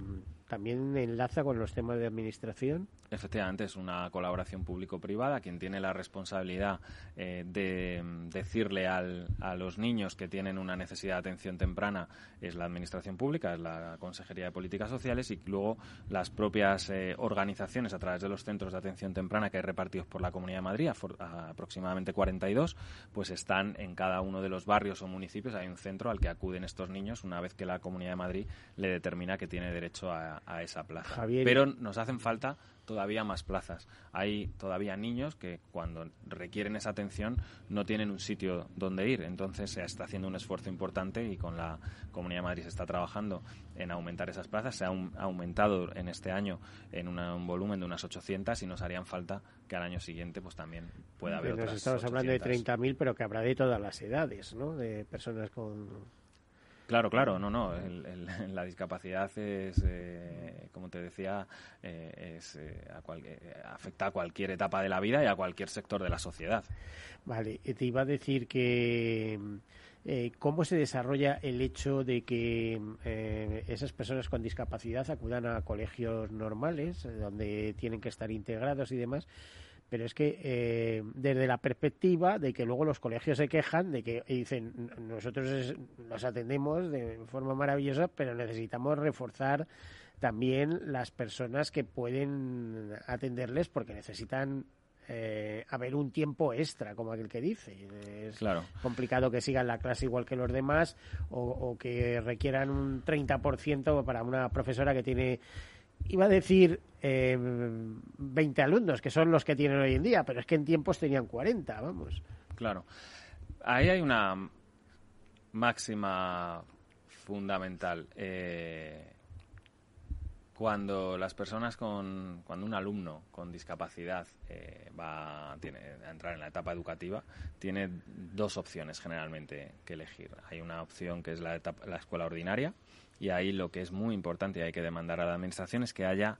también enlaza con los temas de administración. Efectivamente, es una colaboración público-privada. Quien tiene la responsabilidad eh, de decirle al, a los niños que tienen una necesidad de atención temprana es la Administración Pública, es la Consejería de Políticas Sociales y luego las propias eh, organizaciones a través de los centros de atención temprana que hay repartidos por la Comunidad de Madrid, aproximadamente 42, pues están en cada uno de los barrios o municipios. Hay un centro al que acuden estos niños una vez que la Comunidad de Madrid le determina que tiene derecho a a, esa plaza. Pero nos hacen falta todavía más plazas. Hay todavía niños que cuando requieren esa atención no tienen un sitio donde ir. Entonces se está haciendo un esfuerzo importante y con la Comunidad de Madrid se está trabajando en aumentar esas plazas. Se ha aumentado en este año en un volumen de unas 800 y nos harían falta que al año siguiente pues también pueda haber otras Estamos hablando de 30.000, pero que habrá de todas las edades, ¿no? De personas con Claro, claro, no, no. la discapacidad es, eh, como te decía, eh, es, eh, afecta a cualquier etapa de la vida y a cualquier sector de la sociedad. Vale, te iba a decir que cómo se desarrolla el hecho de que esas personas con discapacidad acudan a colegios normales, donde tienen que estar integrados y demás pero es que eh, desde la perspectiva de que luego los colegios se quejan de que dicen nosotros los atendemos de forma maravillosa pero necesitamos reforzar también las personas que pueden atenderles porque necesitan eh, haber un tiempo extra, como aquel que dice. Es complicado que sigan la clase igual que los demás o, o que requieran un 30% para una profesora que tiene iba a decir eh, 20 alumnos, que son los que tienen hoy en día, pero es que en tiempos tenían 40, vamos. Claro. Ahí hay una máxima fundamental. Eh, cuando las personas con, cuando un alumno con discapacidad eh, va tiene, a entrar en la etapa educativa, tiene dos opciones generalmente que elegir. Hay una opción que es la, la escuela ordinaria, y ahí lo que es muy importante y hay que demandar a la Administración es que haya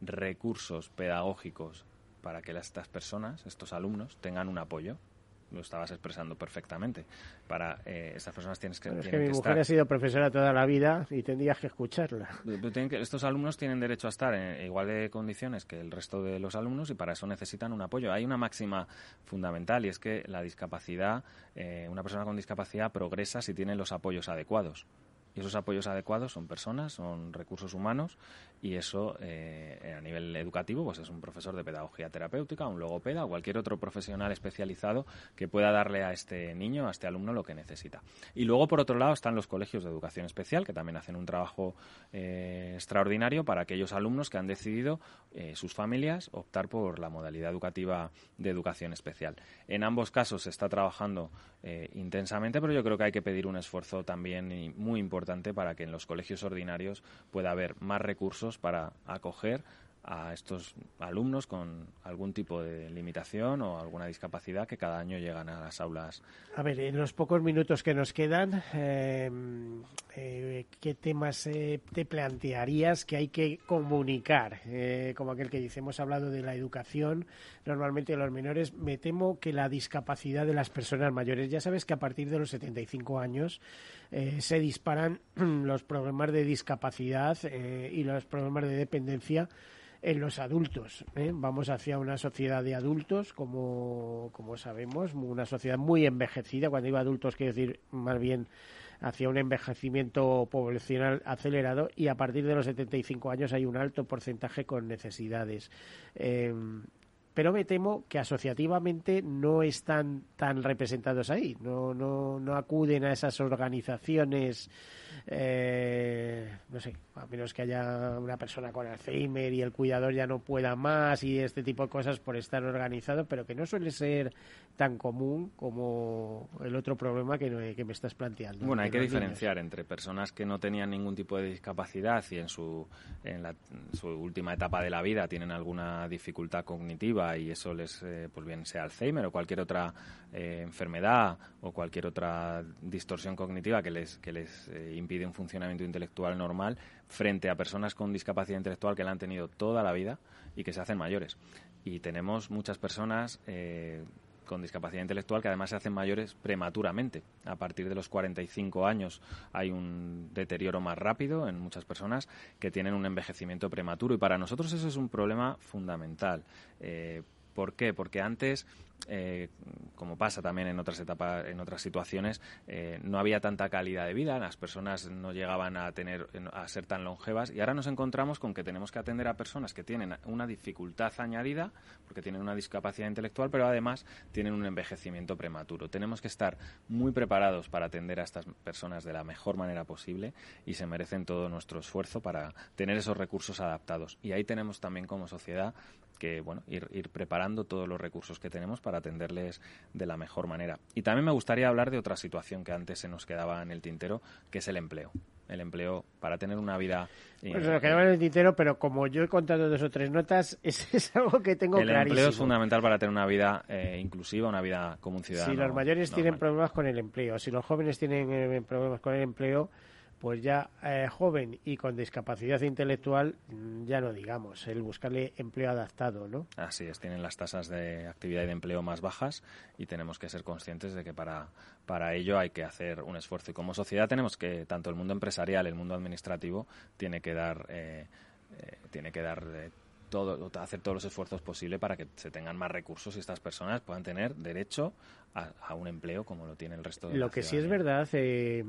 recursos pedagógicos para que estas personas, estos alumnos, tengan un apoyo. Lo estabas expresando perfectamente. Para eh, estas personas tienes que. es que mi mujer ha sido profesora toda la vida y tendrías que escucharla. estos alumnos tienen derecho a estar en igual de condiciones que el resto de los alumnos y para eso necesitan un apoyo. Hay una máxima fundamental y es que la discapacidad, eh, una persona con discapacidad progresa si tiene los apoyos adecuados. Y esos apoyos adecuados son personas, son recursos humanos y eso eh, a nivel educativo pues es un profesor de pedagogía terapéutica, un logopeda o cualquier otro profesional especializado que pueda darle a este niño, a este alumno lo que necesita. Y luego por otro lado están los colegios de educación especial que también hacen un trabajo eh, extraordinario para aquellos alumnos que han decidido eh, sus familias optar por la modalidad educativa de educación especial. En ambos casos se está trabajando intensamente, pero yo creo que hay que pedir un esfuerzo también muy importante para que en los colegios ordinarios pueda haber más recursos para acoger a estos alumnos con algún tipo de limitación o alguna discapacidad que cada año llegan a las aulas. A ver, en los pocos minutos que nos quedan, em, eh, ¿qué temas eh, te plantearías que hay que comunicar? Eh, como aquel que dice, hemos hablado de la educación, normalmente los menores, me temo que la discapacidad de las personas mayores, ya sabes que a partir de los 75 años se disparan los problemas de discapacidad y los problemas de dependencia en los adultos. ¿eh? Vamos hacia una sociedad de adultos, como, como sabemos, una sociedad muy envejecida. Cuando digo adultos, quiero decir más bien hacia un envejecimiento poblacional acelerado y a partir de los 75 años hay un alto porcentaje con necesidades. Em, pero me temo que asociativamente no están tan representados ahí, no, no, no acuden a esas organizaciones eh, no sé, a menos que haya una persona con Alzheimer y el cuidador ya no pueda más y este tipo de cosas por estar organizado, pero que no suele ser tan común como el otro problema que, me estás planteando. Bueno, hay que diferenciar entre personas que no tenían ningún tipo de discapacidad y en su, en, su última etapa de la vida tienen alguna dificultad cognitiva y eso les, eh, pues bien sea Alzheimer o cualquier otra eh, enfermedad o cualquier otra distorsión cognitiva que les, que les eh, impide un funcionamiento intelectual normal frente a personas con discapacidad intelectual que la han tenido toda la vida y que se hacen mayores. Y tenemos muchas personas eh, con discapacidad intelectual que además se hacen mayores prematuramente. A partir de los 45 años hay un deterioro más rápido en muchas personas que tienen un envejecimiento prematuro y para nosotros eso es un problema fundamental. ¿Por qué? Porque antes eh, como pasa también en otras etapas, en otras situaciones, eh, no había tanta calidad de vida, las personas no llegaban a tener, a ser tan longevas y ahora nos encontramos con que tenemos que atender a personas que tienen una dificultad añadida, porque tienen una discapacidad intelectual, pero además tienen un envejecimiento prematuro. Tenemos que estar muy preparados para atender a estas personas de la mejor manera posible y se merecen todo nuestro esfuerzo para tener esos recursos adaptados. Y ahí tenemos también como sociedad que bueno, ir, ir, preparando todos los recursos que tenemos para atenderles de la mejor manera. Y también me gustaría hablar de otra situación que antes se nos quedaba en el tintero, que es el empleo. El empleo para tener una vida. Pues nos quedaba en el tintero, pero como yo he contado dos o tres notas, es, es algo que tengo el clarísimo. El empleo es fundamental para tener una vida eh, inclusiva, una vida como un ciudadano. Si los mayores tienen problemas con el empleo, si los jóvenes tienen eh, problemas con el empleo, pues ya eh, joven y con discapacidad intelectual, mm, ya no digamos, el buscarle empleo adaptado, ¿no? Así es, tienen las tasas de actividad y de empleo más bajas y tenemos que ser conscientes de que para, para ello hay que hacer un esfuerzo. Y como sociedad tenemos que, tanto el mundo empresarial, el mundo administrativo, tiene que dar, eh, eh, tiene que dar todo, hacer todos los esfuerzos posibles para que se tengan más recursos y estas personas puedan tener derecho a, un empleo como lo tiene el resto de Lo que sí es verdad, eh,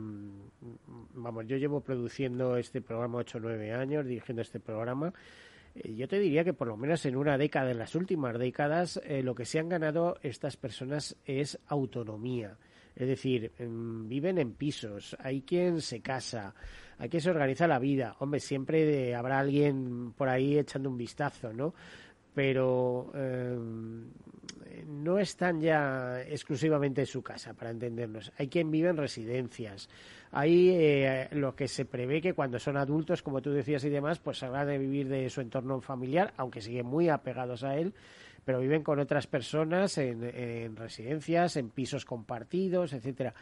vamos, yo llevo produciendo este programa 8 o 9 años, dirigiendo este programa. Eh, yo te diría que por lo menos en una década, en las últimas décadas, eh, lo que se han ganado estas personas es autonomía. Es decir, em, viven en pisos, hay quien se casa, hay quien se organiza la vida. Hombre, siempre habrá alguien por ahí echando un vistazo, ¿no? Pero em, no están ya exclusivamente en su casa, para entendernos. Hay quien vive en residencias. Hay eh, lo que se prevé que cuando son adultos, como tú decías y demás, pues habrá de vivir de su entorno familiar, aunque siguen muy apegados a él pero viven con otras personas en, residencias, en pisos compartidos, etcétera.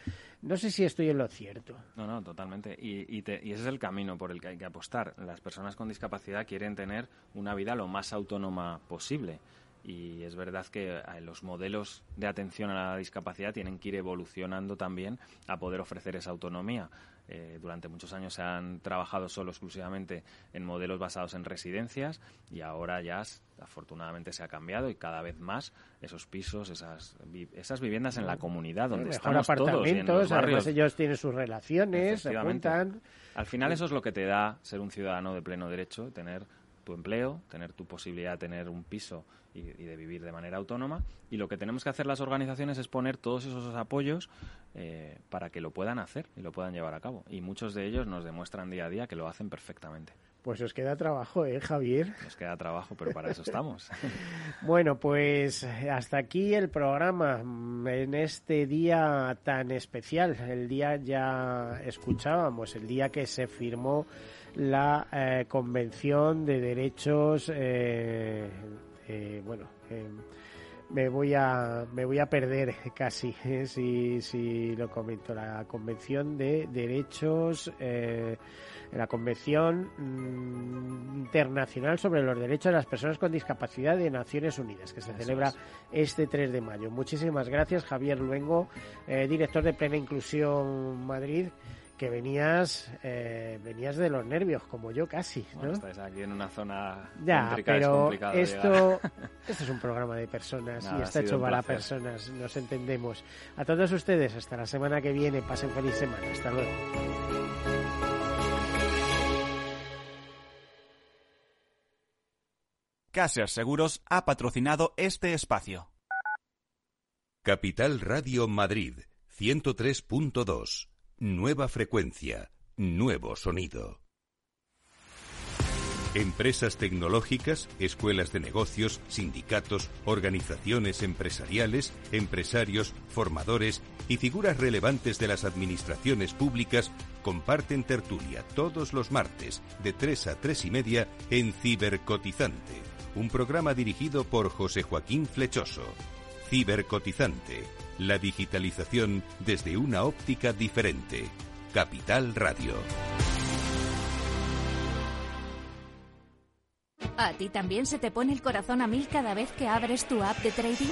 No sé si estoy en lo cierto. No, no, totalmente. Y, y, ese es el camino por el que hay que apostar. Las personas con discapacidad quieren tener una vida lo más autónoma posible. Y es verdad que eh, los modelos de atención a la discapacidad tienen que ir evolucionando también a poder ofrecer esa autonomía. Eh, durante muchos años se han trabajado solo exclusivamente en modelos basados en residencias y ahora ya afortunadamente se ha cambiado y cada vez más esos pisos, esas, esas viviendas en la comunidad donde estamos apartamentos, todos. además ellos tienen sus relaciones, se cuentan. Al final eso es lo que te da ser un ciudadano de pleno derecho, tener tu empleo, tener tu posibilidad de tener un piso y, de vivir de manera autónoma. Y lo que tenemos que hacer las organizaciones es poner todos esos apoyos eh, para que lo puedan hacer y lo puedan llevar a cabo. Y muchos de ellos nos demuestran día a día que lo hacen perfectamente. Pues os queda trabajo, ¿eh, Javier? Nos queda trabajo, pero para eso estamos. bueno, pues hasta aquí el programa en este día tan especial. El día ya escuchábamos, el día que se firmó la eh, Convención de Derechos, eh, eh, bueno, me voy a me voy a perder casi si, si lo comento. La Convención de Derechos la Convención mm, Internacional sobre los Derechos de las Personas con Discapacidad de Naciones Unidas, que se celebra este 3 de mayo. Muchísimas gracias, Javier Luengo, director de Plena Inclusión Madrid que venías eh, venías de los nervios como yo casi ¿no? Bueno, estás aquí en una zona ya pero esto esto es un programa de personas y está hecho para personas nos entendemos. A todos ustedes hasta la semana que viene pasen feliz semana hasta luego. Caser Seguros ha patrocinado este espacio. Capital Radio Madrid 103.2 Nueva frecuencia, nuevo sonido. Empresas tecnológicas, escuelas de negocios, sindicatos, organizaciones empresariales, empresarios, formadores y figuras relevantes de las administraciones públicas comparten tertulia todos los martes de 3 a 3 y media en Cibercotizante, un programa dirigido por José Joaquín Flechoso. Cibercotizante la digitalización desde una óptica diferente. Capital Radio. ¿A ti también se te pone el corazón a mil cada vez que abres tu app de trading?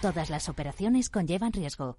Todas las operaciones conllevan riesgo.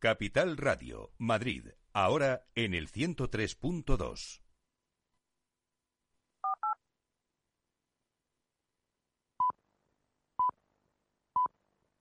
Capital Radio, Madrid, ahora en el 103.2.